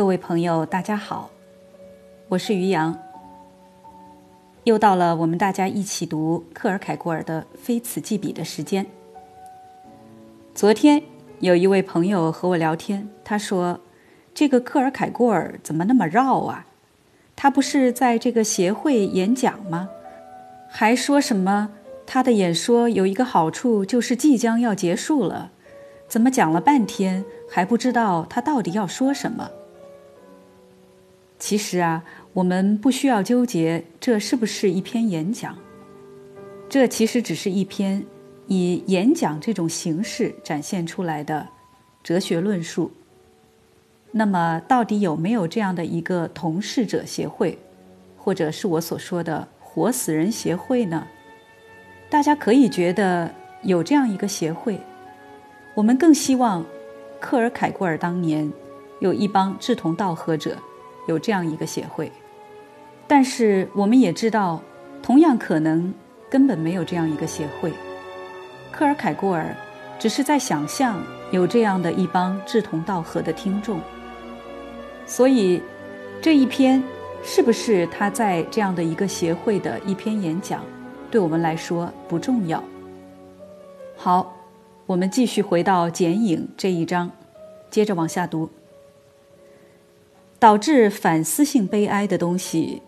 各位朋友，大家好，我是于洋。又到了我们大家一起读克尔凯郭尔的《非此即彼》的时间。昨天有一位朋友和我聊天，他说：“这个克尔凯郭尔怎么那么绕啊？他不是在这个协会演讲吗？还说什么他的演说有一个好处，就是即将要结束了。怎么讲了半天还不知道他到底要说什么？”其实啊。我们不需要纠结这是不是一篇演讲，这其实只是一篇以演讲这种形式展现出来的哲学论述。那么，到底有没有这样的一个同事者协会，或者是我所说的活死人协会呢？大家可以觉得有这样一个协会，我们更希望克尔凯郭尔当年有一帮志同道合者，有这样一个协会。但是我们也知道，同样可能根本没有这样一个协会。克尔凯郭尔只是在想象有这样的一帮志同道合的听众。所以，这一篇是不是他在这样的一个协会的一篇演讲，对我们来说不重要。好，我们继续回到剪影这一章，接着往下读。导致反思性悲哀的东西。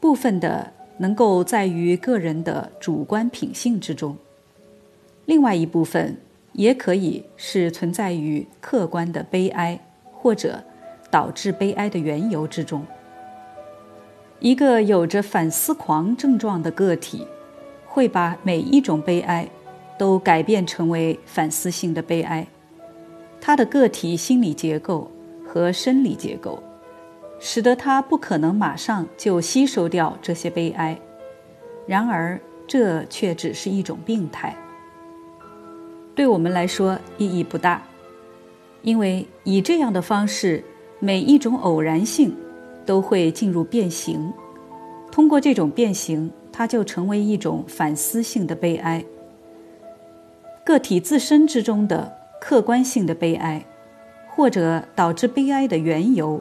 部分的能够在于个人的主观品性之中，另外一部分也可以是存在于客观的悲哀或者导致悲哀的缘由之中。一个有着反思狂症状的个体，会把每一种悲哀都改变成为反思性的悲哀，他的个体心理结构和生理结构。使得他不可能马上就吸收掉这些悲哀，然而这却只是一种病态。对我们来说意义不大，因为以这样的方式，每一种偶然性都会进入变形，通过这种变形，它就成为一种反思性的悲哀。个体自身之中的客观性的悲哀，或者导致悲哀的缘由。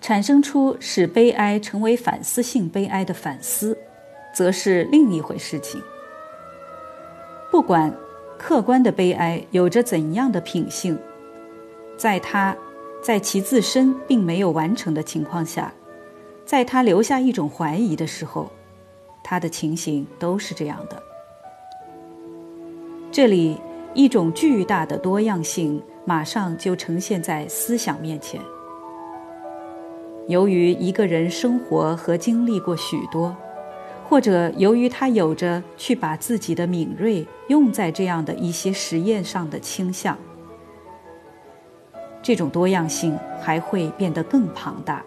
产生出使悲哀成为反思性悲哀的反思，则是另一回事情。不管客观的悲哀有着怎样的品性，在他在其自身并没有完成的情况下，在他留下一种怀疑的时候，他的情形都是这样的。这里一种巨大的多样性马上就呈现在思想面前。由于一个人生活和经历过许多，或者由于他有着去把自己的敏锐用在这样的一些实验上的倾向，这种多样性还会变得更庞大。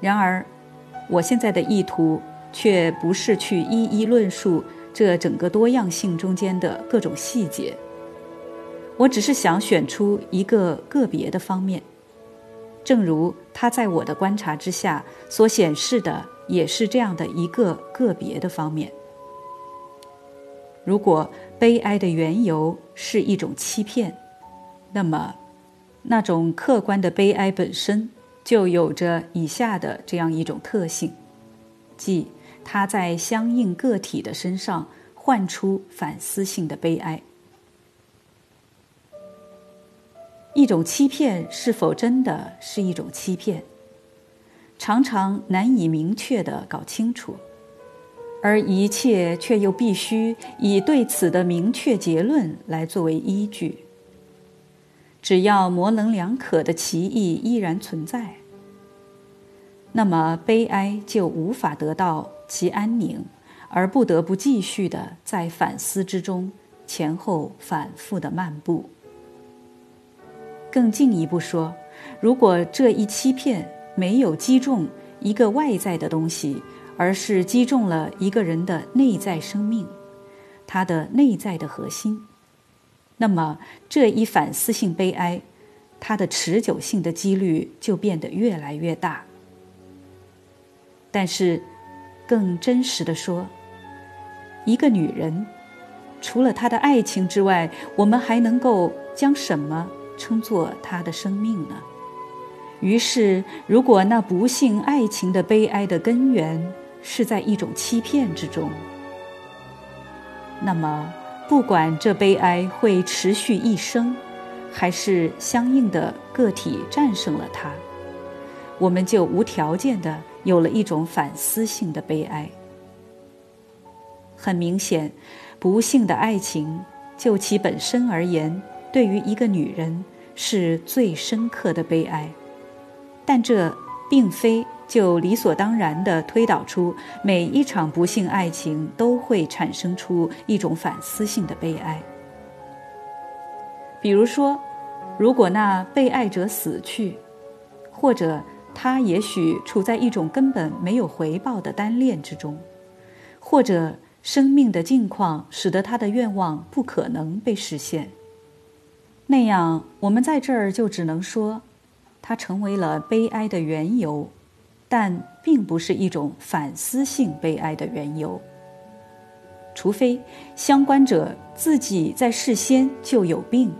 然而，我现在的意图却不是去一一论述这整个多样性中间的各种细节，我只是想选出一个个别的方面。正如他在我的观察之下所显示的，也是这样的一个个别的方面。如果悲哀的缘由是一种欺骗，那么那种客观的悲哀本身就有着以下的这样一种特性，即它在相应个体的身上唤出反思性的悲哀。一种欺骗是否真的是一种欺骗，常常难以明确的搞清楚，而一切却又必须以对此的明确结论来作为依据。只要模棱两可的歧义依然存在，那么悲哀就无法得到其安宁，而不得不继续的在反思之中前后反复的漫步。更进一步说，如果这一欺骗没有击中一个外在的东西，而是击中了一个人的内在生命，他的内在的核心，那么这一反思性悲哀，它的持久性的几率就变得越来越大。但是，更真实的说，一个女人，除了她的爱情之外，我们还能够将什么？称作他的生命呢？于是，如果那不幸爱情的悲哀的根源是在一种欺骗之中，那么，不管这悲哀会持续一生，还是相应的个体战胜了它，我们就无条件的有了一种反思性的悲哀。很明显，不幸的爱情就其本身而言，对于一个女人是最深刻的悲哀。但这并非就理所当然地推导出每一场不幸爱情都会产生出一种反思性的悲哀。比如说，如果那被爱者死去，或者他也许处在一种根本没有回报的单恋之中，或者生命的境况使得他的愿望不可能被实现，那样我们在这儿就只能说。它成为了悲哀的缘由，但并不是一种反思性悲哀的缘由。除非相关者自己在事先就有病，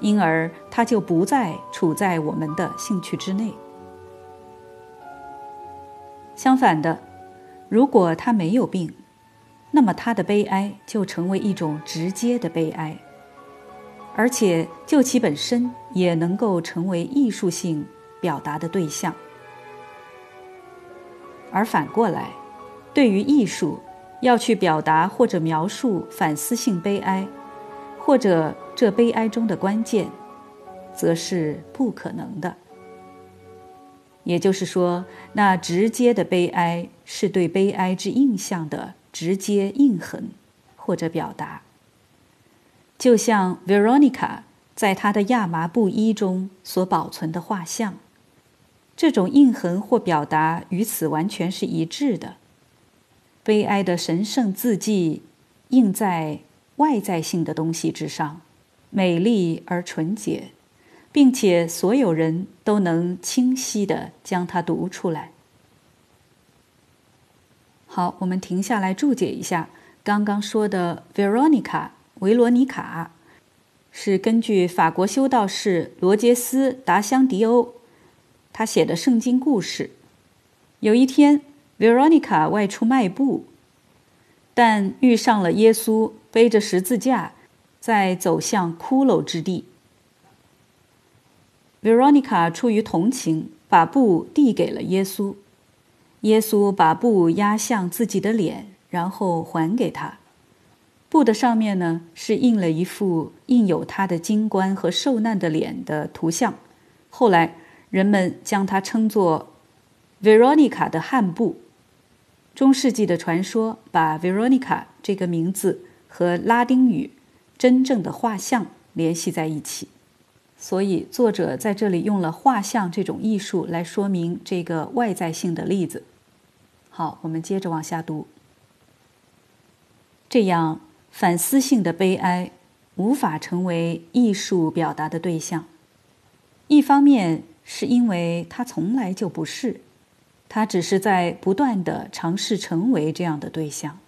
因而他就不再处在我们的兴趣之内。相反的，如果他没有病，那么他的悲哀就成为一种直接的悲哀。而且，就其本身也能够成为艺术性表达的对象。而反过来，对于艺术，要去表达或者描述反思性悲哀，或者这悲哀中的关键，则是不可能的。也就是说，那直接的悲哀是对悲哀之印象的直接印痕，或者表达。就像 Veronica 在她的亚麻布衣中所保存的画像，这种印痕或表达与此完全是一致的。悲哀的神圣字迹印在外在性的东西之上，美丽而纯洁，并且所有人都能清晰地将它读出来。好，我们停下来注解一下刚刚说的 Veronica。维罗妮卡是根据法国修道士罗杰斯·达香迪欧他写的圣经故事。有一天，维罗妮卡外出卖布，但遇上了耶稣背着十字架在走向骷髅之地。维罗妮卡出于同情，把布递给了耶稣。耶稣把布压向自己的脸，然后还给他。布的上面呢，是印了一副印有他的金冠和受难的脸的图像。后来人们将它称作 “Veronica” 的汉布。中世纪的传说把 Veronica 这个名字和拉丁语“真正的画像”联系在一起，所以作者在这里用了画像这种艺术来说明这个外在性的例子。好，我们接着往下读，这样。反思性的悲哀无法成为艺术表达的对象，一方面是因为它从来就不是，它只是在不断的尝试成为这样的对象；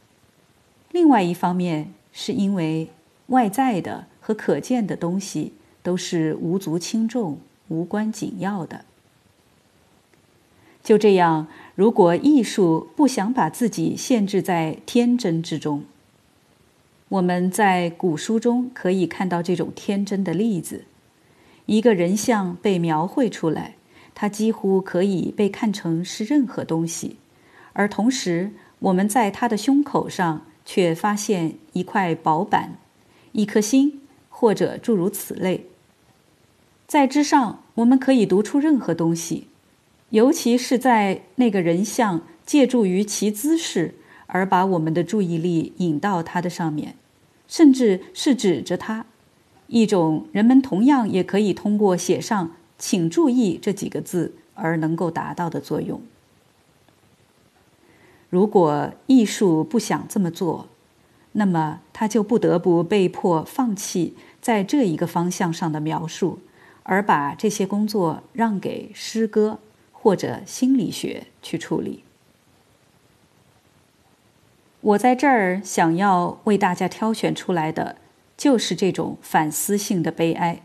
另外一方面是因为外在的和可见的东西都是无足轻重、无关紧要的。就这样，如果艺术不想把自己限制在天真之中，我们在古书中可以看到这种天真的例子：一个人像被描绘出来，它几乎可以被看成是任何东西，而同时我们在他的胸口上却发现一块薄板、一颗心，或者诸如此类。在之上，我们可以读出任何东西，尤其是在那个人像借助于其姿势。而把我们的注意力引到它的上面，甚至是指着它，一种人们同样也可以通过写上“请注意”这几个字而能够达到的作用。如果艺术不想这么做，那么他就不得不被迫放弃在这一个方向上的描述，而把这些工作让给诗歌或者心理学去处理。我在这儿想要为大家挑选出来的，就是这种反思性的悲哀，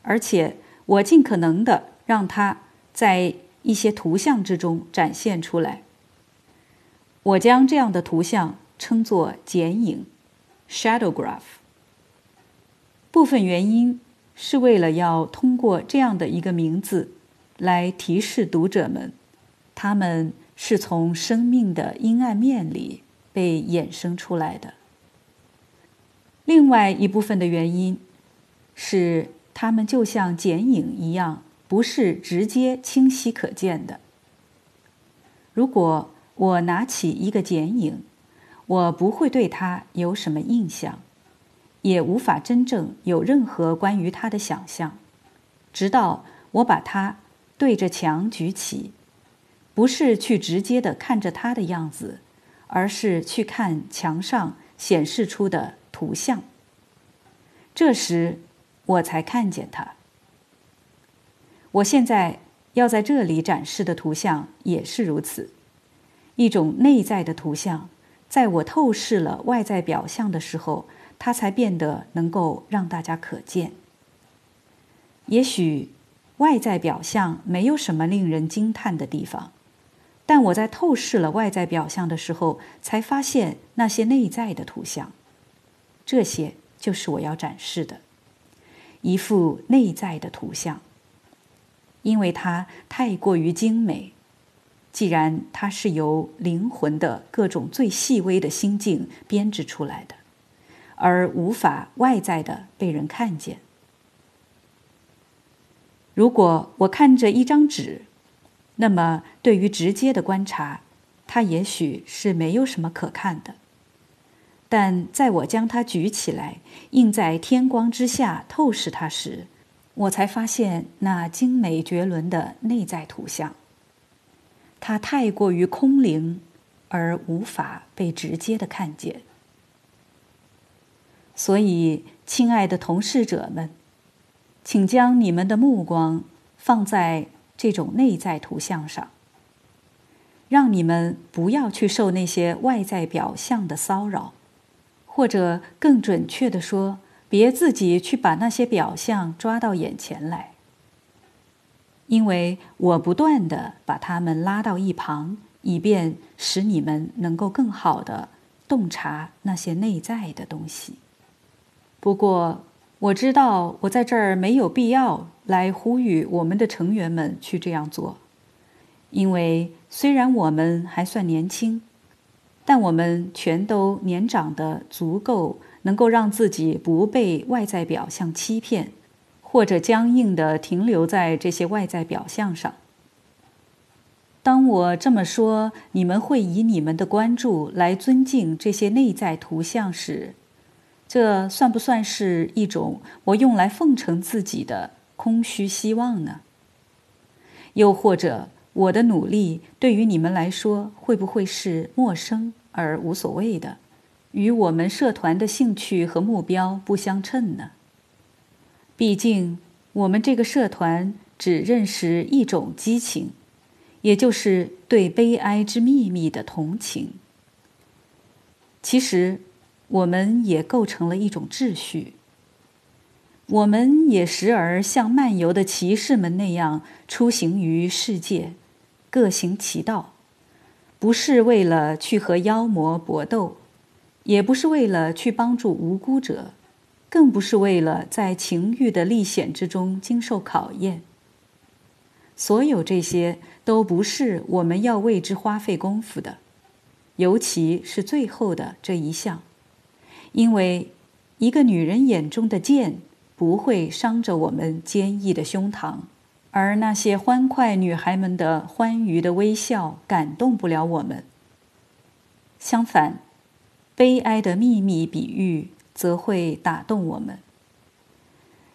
而且我尽可能的让它在一些图像之中展现出来。我将这样的图像称作剪影 （shadowgraph）。部分原因是为了要通过这样的一个名字来提示读者们，他们是从生命的阴暗面里被衍生出来的。另外一部分的原因是，他们就像剪影一样，不是直接清晰可见的。如果我拿起一个剪影，我不会对它有什么印象，也无法真正有任何关于它的想象，直到我把它对着墙举起，不是去直接的看着它的样子，而是去看墙上显示出的图像。这时，我才看见它。我现在要在这里展示的图像也是如此。一种内在的图像，在我透视了外在表象的时候，它才变得能够让大家可见。也许外在表象没有什么令人惊叹的地方，但我在透视了外在表象的时候，才发现那些内在的图像。这些就是我要展示的一幅内在的图像，因为它太过于精美。既然它是由灵魂的各种最细微的心境编织出来的，而无法外在的被人看见。如果我看着一张纸，那么对于直接的观察，它也许是没有什么可看的。但在我将它举起来，映在天光之下透视它时，我才发现那精美绝伦的内在图像。它太过于空灵，而无法被直接的看见。所以，亲爱的同事者们，请将你们的目光放在这种内在图像上，让你们不要去受那些外在表象的骚扰，或者更准确的说，别自己去把那些表象抓到眼前来。因为我不断的把他们拉到一旁，以便使你们能够更好的洞察那些内在的东西。不过，我知道我在这儿没有必要来呼吁我们的成员们去这样做，因为虽然我们还算年轻，但我们全都年长的足够，能够让自己不被外在表象欺骗。或者僵硬的停留在这些外在表象上。当我这么说，你们会以你们的关注来尊敬这些内在图像时，这算不算是一种我用来奉承自己的空虚希望呢？又或者，我的努力对于你们来说会不会是陌生而无所谓的，与我们社团的兴趣和目标不相称呢？毕竟，我们这个社团只认识一种激情，也就是对悲哀之秘密的同情。其实，我们也构成了一种秩序。我们也时而像漫游的骑士们那样出行于世界，各行其道，不是为了去和妖魔搏斗，也不是为了去帮助无辜者。更不是为了在情欲的历险之中经受考验。所有这些都不是我们要为之花费功夫的，尤其是最后的这一项，因为一个女人眼中的剑不会伤着我们坚毅的胸膛，而那些欢快女孩们的欢愉的微笑感动不了我们。相反，悲哀的秘密比喻。则会打动我们，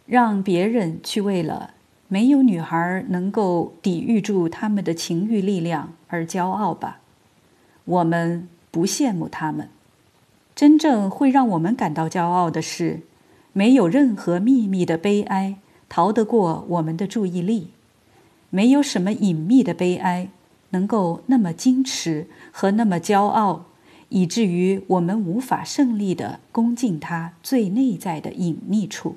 让别人去为了没有女孩能够抵御住他们的情欲力量而骄傲吧。我们不羡慕他们。真正会让我们感到骄傲的是，没有任何秘密的悲哀逃得过我们的注意力，没有什么隐秘的悲哀能够那么矜持和那么骄傲。以至于我们无法胜利的攻进它最内在的隐秘处。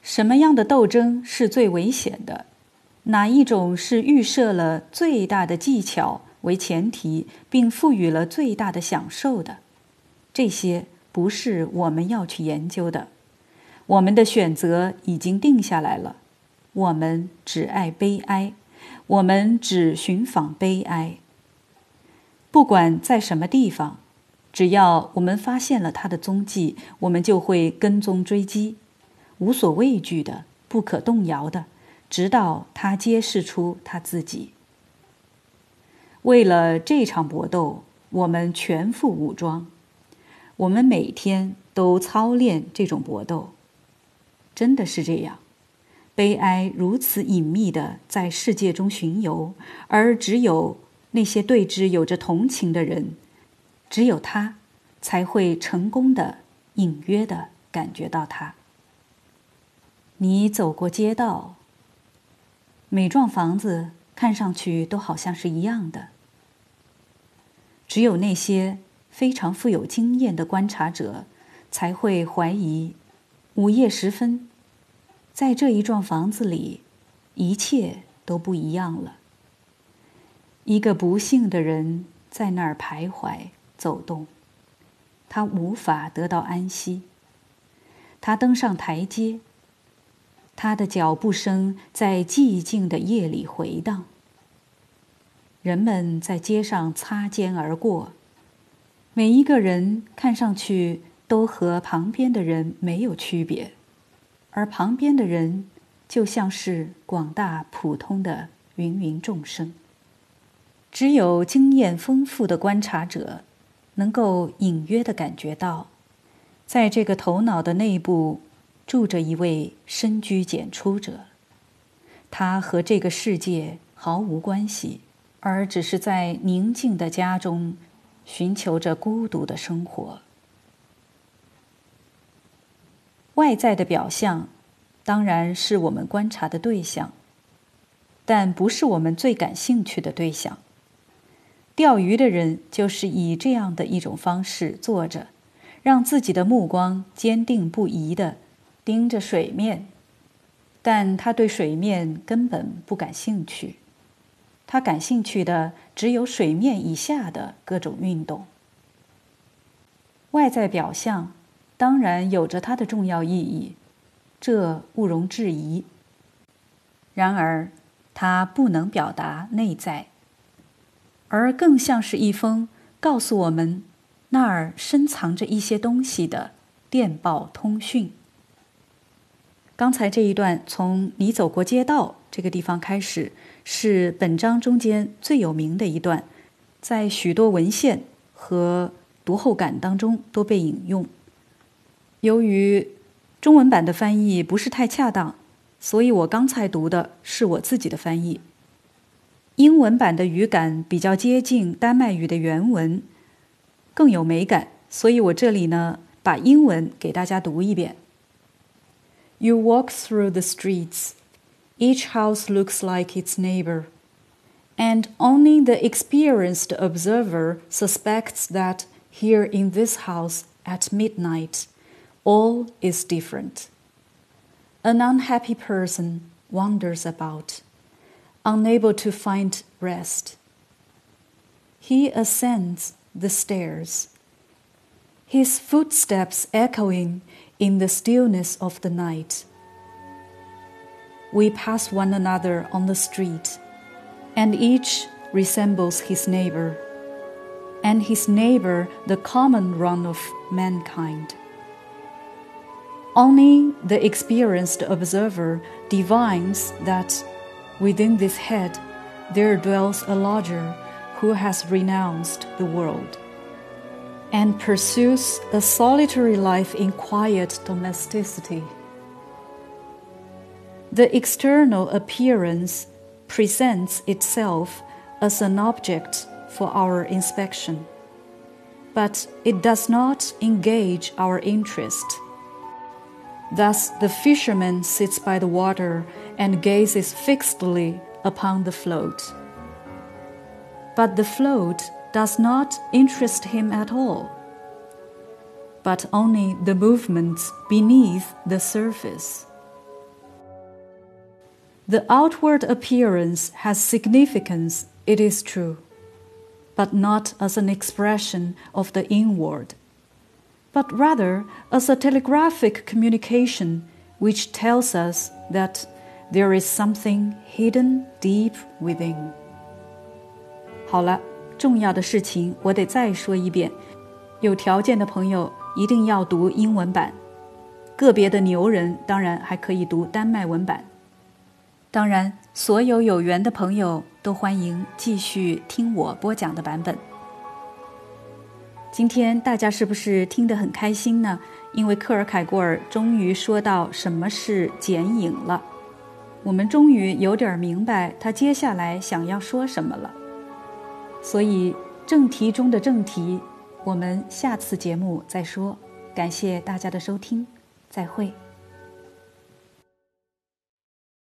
什么样的斗争是最危险的？哪一种是预设了最大的技巧为前提，并赋予了最大的享受的？这些不是我们要去研究的。我们的选择已经定下来了。我们只爱悲哀，我们只寻访悲哀。不管在什么地方，只要我们发现了他的踪迹，我们就会跟踪追击，无所畏惧的，不可动摇的。直到他揭示出他自己。为了这场搏斗，我们全副武装。我们每天都操练这种搏斗。真的是这样。悲哀如此隐秘的在世界中巡游，而只有那些对之有着同情的人，只有他才会成功的隐约的感觉到它。你走过街道。每幢房子看上去都好像是一样的。只有那些非常富有经验的观察者才会怀疑：午夜时分，在这一幢房子里，一切都不一样了。一个不幸的人在那儿徘徊走动，他无法得到安息。他登上台阶。他的脚步声在寂静的夜里回荡。人们在街上擦肩而过，每一个人看上去都和旁边的人没有区别，而旁边的人就像是广大普通的芸芸众生。只有经验丰富的观察者，能够隐约的感觉到，在这个头脑的内部。住着一位深居简出者，他和这个世界毫无关系，而只是在宁静的家中寻求着孤独的生活。外在的表象当然是我们观察的对象，但不是我们最感兴趣的对象。钓鱼的人就是以这样的一种方式坐着，让自己的目光坚定不移的。盯着水面，但他对水面根本不感兴趣。他感兴趣的只有水面以下的各种运动。外在表象当然有着它的重要意义，这毋容置疑。然而，它不能表达内在，而更像是一封告诉我们那儿深藏着一些东西的电报通讯。刚才这一段从你走过街道这个地方开始，是本章中间最有名的一段，在许多文献和读后感当中都被引用。由于中文版的翻译不是太恰当，所以我刚才读的是我自己的翻译。英文版的语感比较接近丹麦语的原文，更有美感，所以我这里呢把英文给大家读一遍。You walk through the streets. Each house looks like its neighbor. And only the experienced observer suspects that here in this house at midnight, all is different. An unhappy person wanders about, unable to find rest. He ascends the stairs, his footsteps echoing in the stillness of the night. We pass one another on the street, and each resembles his neighbor, and his neighbor the common run of mankind. Only the experienced observer divines that within this head there dwells a lodger who has renounced the world and pursues a solitary life in quiet domesticity. The external appearance presents itself as an object for our inspection, but it does not engage our interest. Thus, the fisherman sits by the water and gazes fixedly upon the float. But the float does not interest him at all, but only the movements beneath the surface. The outward appearance has significance, it is true, but not as an expression of the inward, but rather as a telegraphic communication which tells us that there is something hidden deep within. 好了，重要的事情我得再说一遍。有条件的朋友一定要读英文版，个别的牛人当然还可以读丹麦文版。 当然，所有有缘的朋友都欢迎继续听我播讲的版本。今天大家是不是听得很开心呢？因为克尔凯郭尔终于说到什么是剪影了，我们终于有点明白他接下来想要说什么了。所以正题中的正题，我们下次节目再说。感谢大家的收听，再会。